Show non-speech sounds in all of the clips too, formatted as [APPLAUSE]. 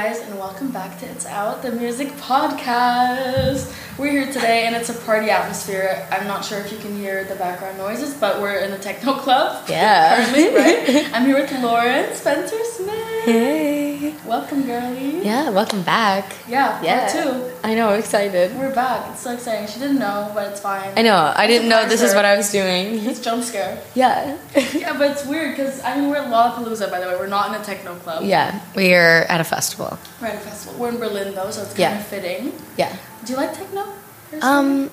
Guys, and welcome back to It's Out, the music podcast. We're here today, and it's a party atmosphere. I'm not sure if you can hear the background noises, but we're in the techno club. Yeah. Currently, right? [LAUGHS] I'm here with Lauren Spencer Smith. Hey. Welcome, girlie. Yeah, welcome back. Yeah, Yeah. two. I know, I'm excited. We're back. It's so exciting. She didn't know, but it's fine. I know, I didn't know this is what. I was doing. It's jump scare. [LAUGHS] Yeah. [LAUGHS] Yeah, but it's weird because I mean we're at Lollapalooza, by the way. We're not in a techno club. yeah, we're at a festival. We're at a festival. We're in Berlin though, so it's kind Yeah. of fitting. Yeah. Do you like techno? Um,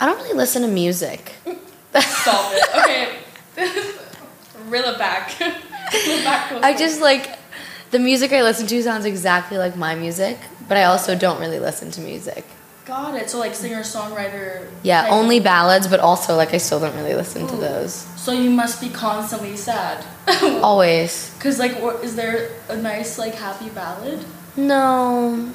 I don't really listen to music. [LAUGHS] Stop it. Okay. Reel it back. Reel back. I just like, the music I listen to sounds exactly like my music, but I also don't really listen to music. got it. So like singer songwriter. Yeah, only ballads, but also like I still don't really listen to those. So you must be constantly sad. [LAUGHS] Always. Cause like, is there a nice like happy ballad? No.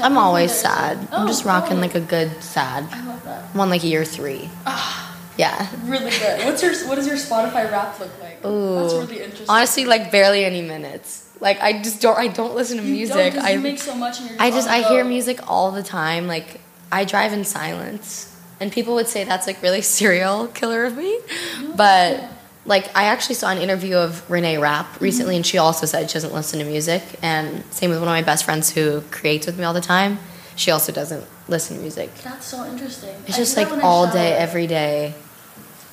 I'm always sad. I'm Oh, just rocking oh. like a good sad. I love that. I'm like year three. Ah. Ah, Yeah. really good. What's your what does your Spotify rap look like? Ooh. That's really interesting. Honestly, like barely any minutes. Like I just don't. I don't listen to You music. I you make so much you're I just I hear music all the time. Like I drive in silence, and people would say that's like really [LAUGHS] serial killer of me. But like I actually saw an interview of Renee Rapp recently, and she also said she doesn't listen to music. And same with one of my best friends who creates with me all the time. She also doesn't listen to music. That's so interesting. It's I just like that when I all day, every day.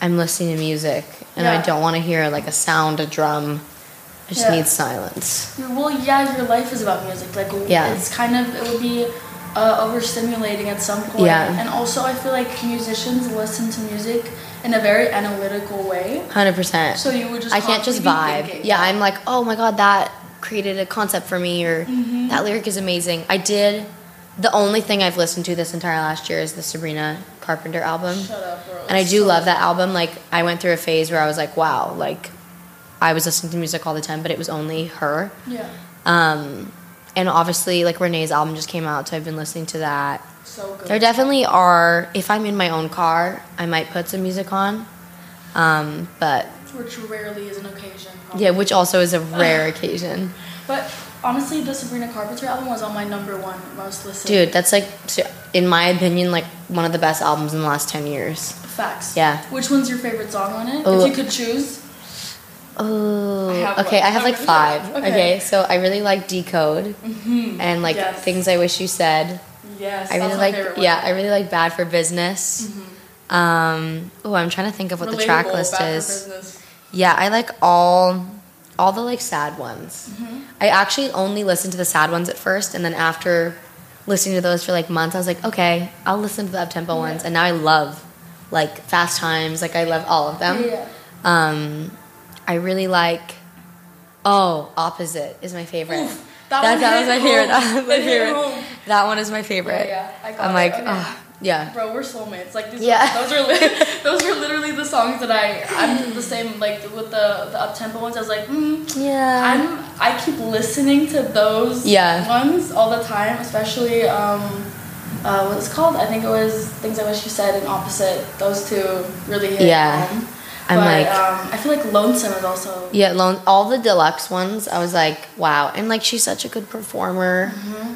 I'm listening to music, and Yeah. I don't want to hear like a sound, a drum. I just Yeah. need silence. Well, yeah, your life is about music. Like, Yeah. it's kind of it would be uh, overstimulating at some point. Yeah. And also, I feel like musicians listen to music in a very analytical way. Hundred percent. So you would just I can't just vibe. thinking. Yeah, I'm like, oh my god, that created a concept for me, or Mm-hmm. that lyric is amazing. I did. The only thing I've listened to this entire last year is the Sabrina Carpenter album, Shut up, bro. and I do so love that album. Like, I went through a phase where I was like, wow, like, I was listening to music all the time, but it was only her. Yeah. Um, and obviously, like Renee's album just came out, so I've been listening to that. So good. There definitely are. If I'm in my own car, I might put some music on. Um, but Which rarely is an occasion. Probably. yeah, which also is a rare [LAUGHS] occasion. But honestly, the Sabrina Carpenter album was on my number one most listened. Dude, that's like, in my opinion, like one of the best albums in the last 10 years. Facts. Yeah. Which one's your favorite song on it? Oh. If you could choose. Oh, okay. one. I have like five. Okay. Okay. so I really like Decode Mm-hmm. and like Yes. Things I Wish You Said. Yes. I really like, yeah. I really like Bad for Business. Mm-hmm. Um, oh, I'm trying to think of what the track list Bad is. Yeah, I like all all the like sad ones. Mm-hmm. I actually only listened to the sad ones at first, and then after listening to those for like months, I was like, okay, I'll listen to the up tempo ones, and now I love like Fast Times. Like I love all of them. Yeah. Um, I really like. Oh, Opposite is my favorite. Oof, that that, one that was my favorite. [LAUGHS] That was my favorite. That one is my favorite. Yeah, yeah, I got I'm it. like, Okay. oh, yeah. Bro, we're soulmates. Like these Yeah. those are li- [LAUGHS] those are literally the songs that I I'm the same like with the the up tempo ones. I was like, mm, Yeah. I'm I keep listening to those Yeah. ones all the time, especially um uh what's called? I think it was Things I Wish You Said and Opposite. Those two really hit Yeah. home. I'm but, like- um, I feel like Lonesome is also Yeah, lone, all the deluxe ones, I was like, wow. And like, she's such a good performer.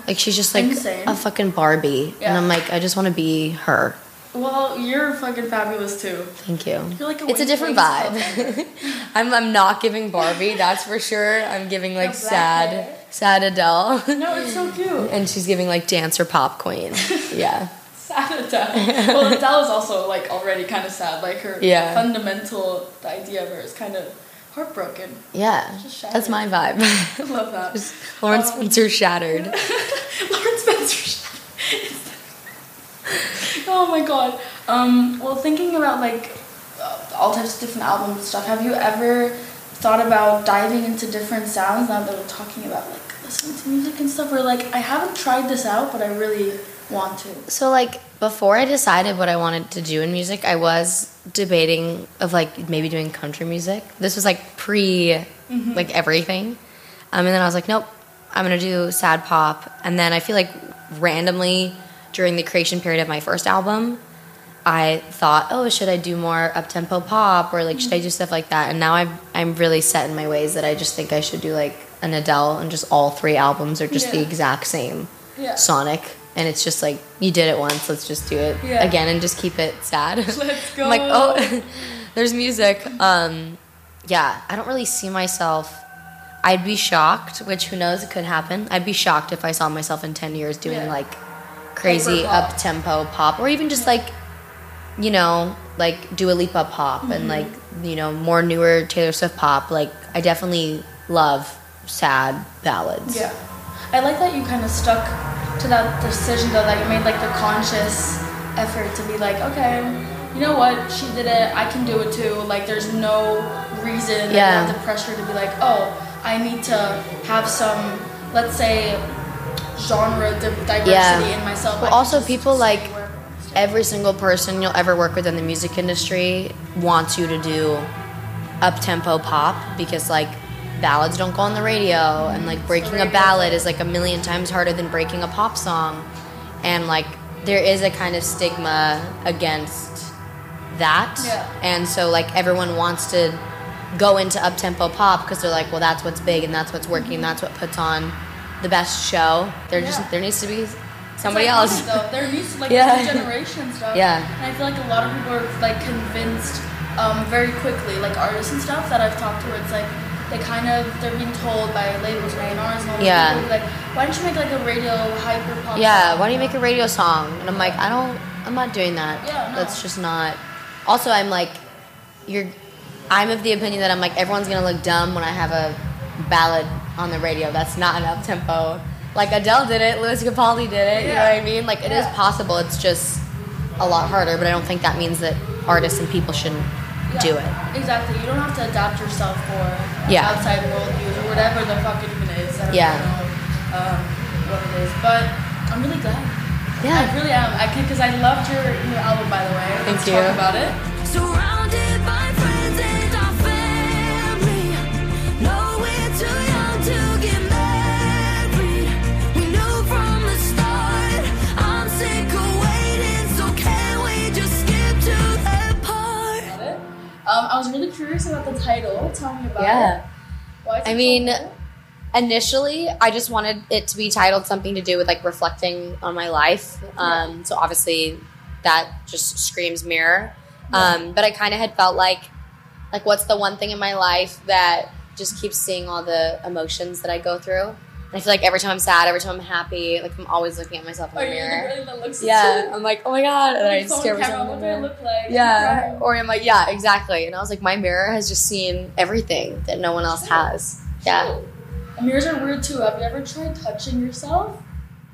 Like, she's just like Mm-hmm. Insane. a fucking Barbie. Yeah. And I'm like, I just want to be her. well, you're fucking fabulous too. Thank you. You're like a it's a different vibe. [LAUGHS] I'm, I'm not giving Barbie, that's for sure. I'm giving like The sad, hair. sad Adele. No, it's so cute. [LAUGHS] and she's giving like dancer pop queen. [LAUGHS] Yeah. Sad Adele. well, Adele is also like already kind of sad. Like her Yeah. fundamental the idea of her is kind of heartbroken. Yeah. Just That's my vibe. I [LAUGHS] love that. Lawrence Um, Spencer shattered. [LAUGHS] Lauren Spencer. Shattered. [LAUGHS] oh my god. Um, well, thinking about like uh, all types of different albums and stuff, have you ever thought about diving into different sounds now that we're talking about like listening to music and stuff? Or like, I haven't tried this out, but I really want to. So like before I decided what I wanted to do in music, I was debating of like maybe doing country music. This was like pre like everything. Um, and then I was like, nope, I'm gonna do sad pop. And then I feel like randomly during the creation period of my first album, I thought, oh, should I do more up tempo pop or like should I do stuff like that? And now I'm I'm really set in my ways that I just think I should do like an Adele and just all three albums are just the exact same Yeah. sonic and it's just like you did it once let's just do it Yeah. again and just keep it sad [LAUGHS] Let's go. I'm like oh [LAUGHS] there's music um yeah i don't really see myself i'd be shocked which who knows it could happen i'd be shocked if i saw myself in 10 years doing Yeah. like crazy up tempo pop or even just like you know like Dua Lipa pop and Mm-hmm. like you know more newer Taylor Swift pop like I definitely love sad ballads Yeah. I like that you kind of stuck to that decision though, that you made like the conscious effort to be like, okay, you know what, she did it, I can do it too. Like there's no reason Yeah. the pressure to be like, oh, I need to have some, let's say, genre diversity Yeah. in myself. Well, also people, like, every single person you'll ever work with in the music industry wants you to do up tempo pop because like ballads don't go on the radio and like breaking a ballad is like a million times harder than breaking a pop song and like there is a kind of stigma against that Yeah. and so like everyone wants to go into up tempo pop because they're like well that's what's big and that's what's working and that's what puts on the best show there just there needs to be somebody iconic, else Though. There needs to like Yeah. yeah. generation stuff. Yeah. And I feel like a lot of people are like convinced um, very quickly, like artists and stuff that I've talked to. It's like they kind of they're being told by labels and A&Rs and all Yeah. people like, why don't you make like a radio hyper pop? Yeah, song? why don't you make a radio song? And I'm like, I don't, I'm not doing that. Yeah, no. That's just not. Also, I'm like, you're, I'm of the opinion that I'm like, everyone's gonna look dumb when I have a ballad on the radio. That's not an up tempo. Like Adele did it, Lewis Capaldi did it. Yeah. You know what I mean? Like it is Yeah. possible. It's just a lot harder. But I don't think that means that artists and people shouldn't Yeah, do it. Exactly. You don't have to adapt yourself for Yeah. outside world views or whatever the fuck it even is. I don't Yeah. know um, what it is, but I'm really glad. Yeah. I really am. I can because I loved your new album by the way. Thank Let's you. Talk about it. Surrounded title. Tell me about Yeah. it. Why I mean, cool? initially i just wanted it to be titled something to do with like reflecting on my life um, so obviously that just screams mirror um, but i kind of had felt like like what's the one thing in my life that just keeps seeing all the emotions that i go through i feel like every time i'm sad every time i'm happy like i'm always looking at myself in the oh, the mirror. girl that looks yeah. i'm like oh my god and i just stare myself in what the do I mirror look like? yeah. Or i'm like yeah exactly. And i was like my mirror has just seen everything that no one else has. Yeah. And mirrors are weird too. Have you ever tried touching yourself?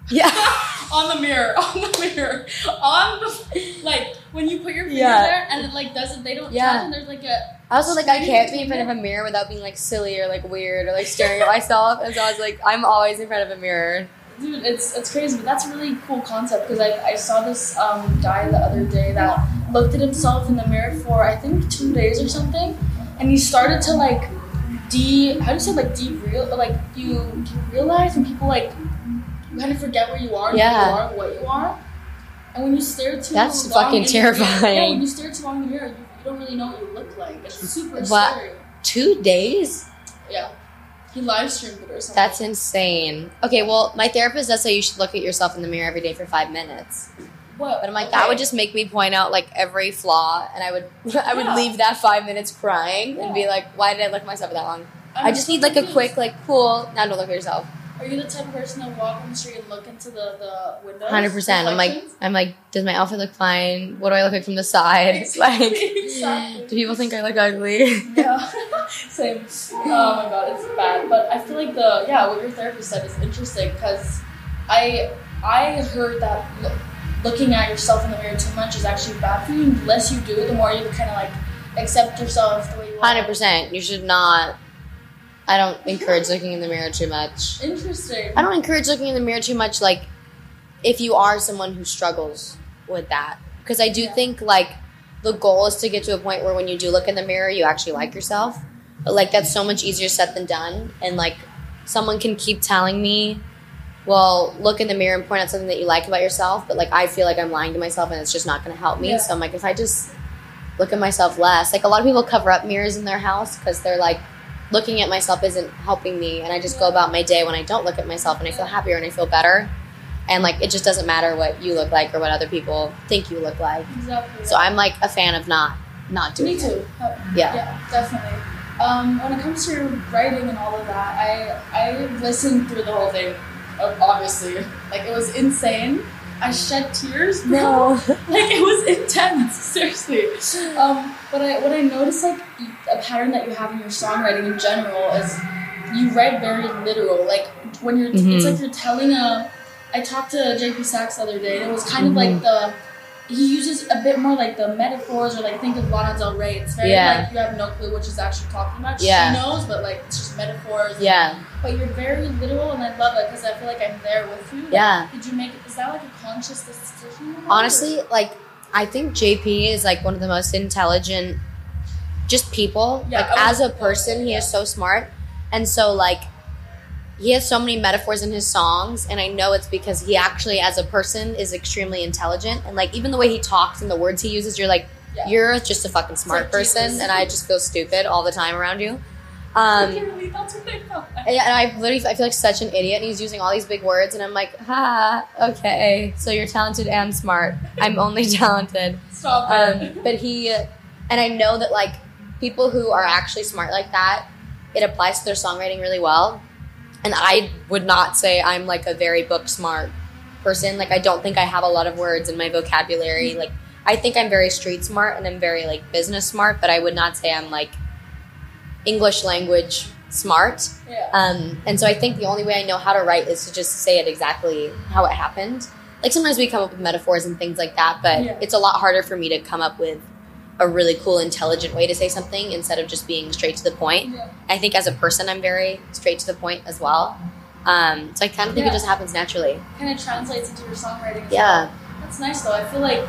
yeah. [LAUGHS] On the mirror, [LAUGHS] on the mirror, on the like when you put your fingers Yeah. there and it like doesn't they don't Yeah. touch and there's like a I also like I can't be in front of a mirror without being like silly or like weird or like staring at myself. And so I was like, I'm always in front of a mirror. dude it's it's crazy but that's a really cool concept because I, I saw this um, guy the other day that looked at himself in the mirror for I think two days or something and he started to like de how do you say like de real like you you realize when people like you kind of forget where you are Yeah. who you are what you are and when you stare too That's long fucking in the mirror- terrifying. yeah when you stare too long in the mirror you don't really know what you look like it's super What? scary Two days? yeah he live streamed it or something That's insane. Okay, well, my therapist does say you should look at yourself in the mirror every day for five minutes. what But I'm like, that would just make me point out like every flaw, and I would [LAUGHS] I would Yeah. leave that five minutes crying and be like, why did I look at myself for that long? I'm I just so need like a quick like cool. Now don't look at yourself. Are you the type of person to walk on the street and look into the, the windows? Hundred percent. I'm like I'm like, does my outfit look fine? What do I look like from the side? [LAUGHS] Like, Exactly. do people think I look ugly? yeah, [LAUGHS] same. Oh my god, it's bad. But I feel like the yeah, what your therapist said is interesting because I I heard that lo- looking at yourself in the mirror too much is actually bad for you. The less you do, the more you kind of like accept yourself the way you are. Hundred percent. You should not. I don't encourage looking in the mirror too much. Interesting. I don't encourage looking in the mirror too much. Like, if you are someone who struggles with that, because I do Yeah. think like the goal is to get to a point where when you do look in the mirror, you actually like yourself. But like that's so much easier said than done. And like someone can keep telling me, well, look in the mirror and point out something that you like about yourself. But like I feel like I'm lying to myself, and it's just not going to help me. Yeah. So I'm like, if I just look at myself less, like a lot of people cover up mirrors in their house because they're like looking at myself isn't helping me and I just go about my day when I don't look at myself and I feel happier and I feel better. And like it just doesn't matter what you look like or what other people think you look like. Exactly. So I'm like a fan of not not doing Me it. too. Yeah. Yeah, definitely. Um, when it comes to writing and all of that, I I listened through the whole thing. Obviously, like it was insane. I shed tears. bro. [LAUGHS] like it was intense. Seriously. Um, but I what I noticed like a pattern that you have in your songwriting in general is you write very literal. Like when you're, it's Mhm. like you're telling a. I talked to JP Saxe the other day, and it was kind of like the. He uses a bit more like the metaphors, or like think of Lana Del Rey. It's very Yeah. like you have no clue what she's actually talking about. Yeah. She knows, but like it's just metaphors. Yeah. But you're very literal, and I love it because I feel like I'm there with you. Like, Yeah. Did you make? Is that like a conscious decision? made, or- Honestly, like I think JP is like one of the most intelligent just people. Yeah, like as a person, he yeah. is so smart. And so like he has so many metaphors in his songs and I know it's because he actually as a person is extremely intelligent and like even the way he talks and the words he uses you're like Yeah. you're just a fucking smart like person Jesus. and I just feel stupid all the time around you. Um Literally, that's what I and and I literally I feel like such an idiot, and he's using all these big words, and I'm like, ha, okay, so you're talented and smart. I'm only [LAUGHS] talented. Stop Um, it. but he, and I know that like people who are actually smart like that, it applies to their songwriting really well. And I would not say I'm like a very book smart person. Like I don't think I have a lot of words in my vocabulary. Like I think I'm very street smart and I'm very like business smart, but I would not say I'm like English language smart. yeah. Um, and so I think the only way I know how to write is to just say it exactly how it happened. Like sometimes we come up with metaphors and things like that, but Yeah. it's a lot harder for me to come up with a really cool, intelligent way to say something instead of just being straight to the point. yeah. I think as a person, I'm very straight to the point as well. Um, so I kind of think Yeah. it just happens naturally. Kind of translates into your songwriting. Yeah. well. That's nice though. I feel like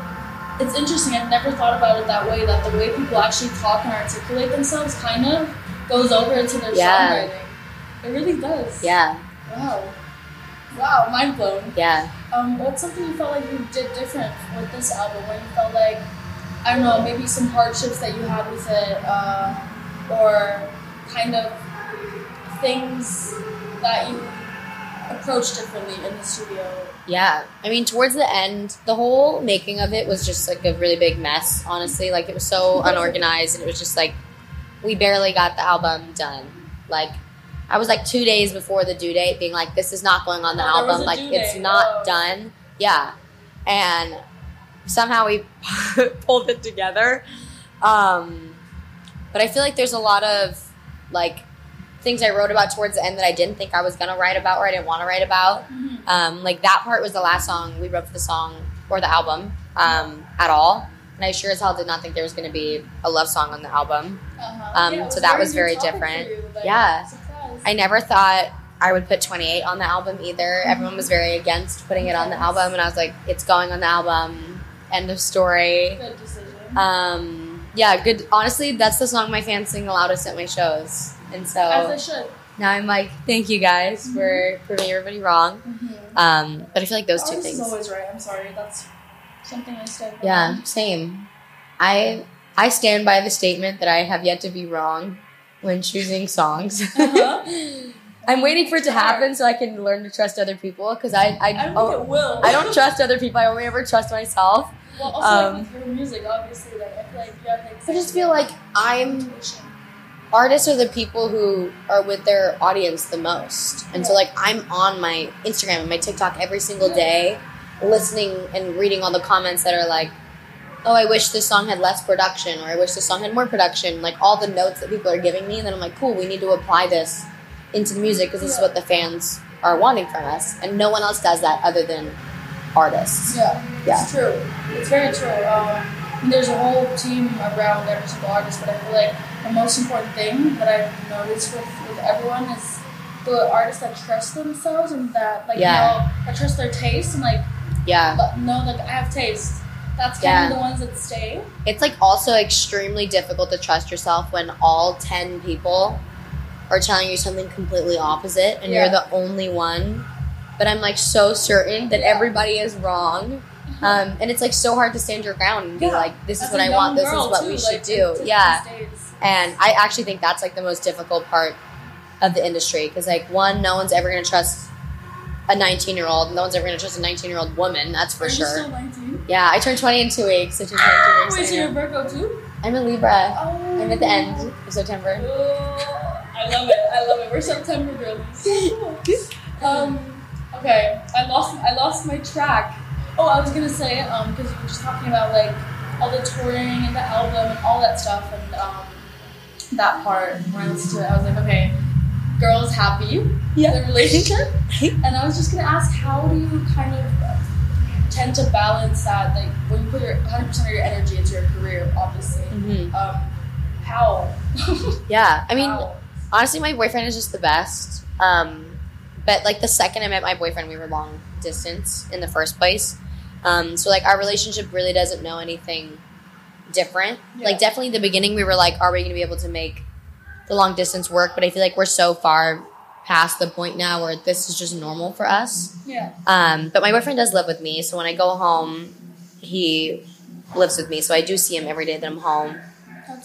it's interesting. I've never thought about it that way. That the way people actually talk and articulate themselves kind of goes over into their Yeah. songwriting. It really does. Yeah, Wow. Wow. Mind blown. yeah. Um, what's something you felt like you did different with this album? When you felt like, I don't know, maybe some hardships that you had with it, uh, or kind of things that you approached differently in the studio. Yeah. I mean, towards the end, the whole making of it was just like a really big mess, honestly. Like, it was so unorganized, and it was just like, we barely got the album done. Like, I was like two days before the due date being like, this is not going on the Oh, album. Like, it's not Oh. done. Yeah. And somehow we [LAUGHS] pulled it together. Um, but I feel like there's a lot of like things I wrote about towards the end that I didn't think I was gonna write about or I didn't want to write about. Um, like that part was the last song we wrote for the song or the album um, at all. And I sure as hell did not think there was going to be a love song on the album. Uh-huh. Um, Yeah, so that was very different. you, like, Yeah. I never thought I would put 28 on the album either. Everyone was very against putting it on the album, and I was like, it's going on the album. End of story. Good decision. Um, yeah, good. Honestly, that's the song my fans sing the loudest at my shows. And so As they should. now I'm like, thank you guys for proving everybody wrong. Mm-hmm. Um, but I feel like those two Artist things. always right. I'm sorry. That's something I stand by. Yeah, same. I I stand by the statement that I have yet to be wrong when choosing songs. Uh-huh. [LAUGHS] I'm waiting for it to happen so I can learn to trust other people because I I, I think oh, it will. I don't trust other people. I only ever trust myself. Well, also um, like with your music, obviously, like I feel like you have like. I just feel like I'm artists are the people who are with their audience the most. And so like I'm on my Instagram and my TikTok every single day listening and reading all the comments that are like oh I wish this song had less production or I wish this song had more production like all the notes that people are giving me. And then I'm like cool we need to apply this into the music because this is what the fans are wanting from us. And no one else does that other than artists. Yeah, Yeah. it's true. It's very true. Um, there's a whole team around every single artist, but I feel like the most important thing that I've noticed with, with everyone is the artists that trust themselves and that like Yeah. know that trust their taste and like Yeah. know that I have taste. That's kind Yeah. of the ones that stay. It's like also extremely difficult to trust yourself when all 10 people are telling you something completely opposite and Yeah. you're the only one. But I'm like so certain that everybody is wrong. Um, and it's like so hard to stand your ground and be Yeah. like, this is As what I want, this is what too, we should like, do. to- to Yeah. And I actually think that's like the most difficult part of the industry because like one, no one's ever gonna trust a 19 year old. No one's ever gonna trust a 19 year old woman. That's for Are you sure. still 19? Yeah, I turned 20 in two weeks. I turned 20 in two weeks. Wait, so you're. Virgo too? I'm a Libra. Oh. I'm at the end of September. Oh, I love it. I love it. We're September girlies. [LAUGHS] um, okay, I lost. I lost my track. Oh, I was gonna say, um, because you were just talking about like all the touring and the album and all that stuff, and um, that part when I listened to it, I was like, okay, girls happy, the relationship, [LAUGHS] and I was just gonna ask, how do you kind of tend to balance that, like when you put your 100 percent of your energy into your career, obviously. Mhm. Um, how? [LAUGHS] Yeah, I mean, How? honestly, my boyfriend is just the best. Um, but like the second I met my boyfriend, we were long distance in the first place. Um, so like our relationship really doesn't know anything different. Yeah. Like definitely the beginning, we were like, are we going to be able to make the long distance work? But I feel like we're so far past the point now where this is just normal for us. Yeah. Um, but my boyfriend does live with me, so when I go home, he lives with me. So I do see him every day that I'm home.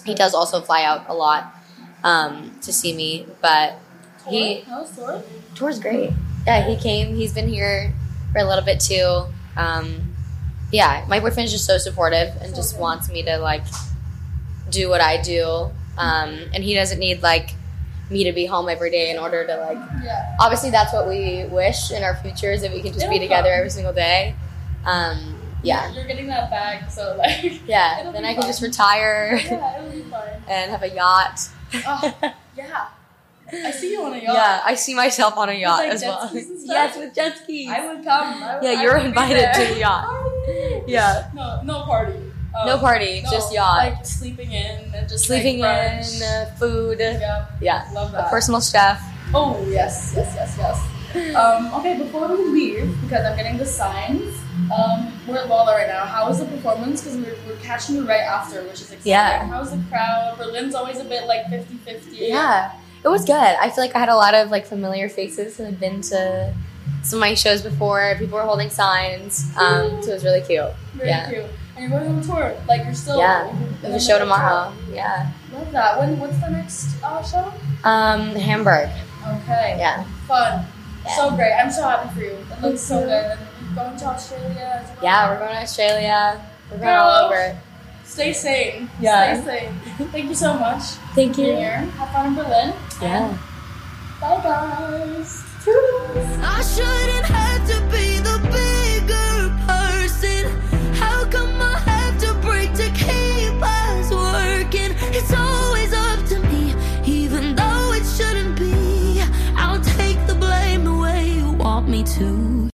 He does also fly out a lot um, to see me, but he How was tour? tour's great. Yeah, he came. He's been here for a little bit too. Um, yeah, my boyfriend is just so supportive and just Okay. wants me to like do what I do, um, and he doesn't need like me to be home every day in order to like. Yeah. Obviously, that's what we wish in our futures that we can just be It'll together come. every single day. Um, yeah, You're getting that back, so like. [LAUGHS] yeah. Then be I can just retire Yeah, it'll be fun. [LAUGHS] and have a yacht. Oh, [LAUGHS] yeah. I see you on a yacht. Yeah, I see myself on a yacht like, as well. skis and [LAUGHS] stuff? yes, with jet skis. I would come. I would, Yeah, you're invited to the yacht. [LAUGHS] Yeah. No, no party. Um, No party, no, just yacht. Like sleeping in and just Sleeping like, in, uh, food. Yeah, Yeah, love a that. personal chef. Oh yes, yes, yes, yes. Um, okay, before we leave, because I'm getting the signs, um, we're at Lolla right now. How was the performance? Because we're, we're catching you right after, which is exciting. Yeah. How was the crowd? Berlin's always a bit like 50-50. Yeah, it was good. I feel like I had a lot of like familiar faces who had been to some of my shows before. People were holding signs, um, so it was really cute. Very Yeah. cute. And you're going on tour. Like you're still. Yeah, There's the a show tomorrow. Yeah. Love that. When? What's the next uh, show? um, Hamburg. Okay. Yeah, Fun. Yeah. So great. I'm so happy for you. It looks so good. And you're going to Australia as well. yeah. We're going to Australia. We're going all Girl. over. Stay sane. Yeah. Stay sane. Thank you so much. Thank you. here. Have fun in Berlin. Yeah. Bye, guys. Toodles. I shouldn't have to be the big.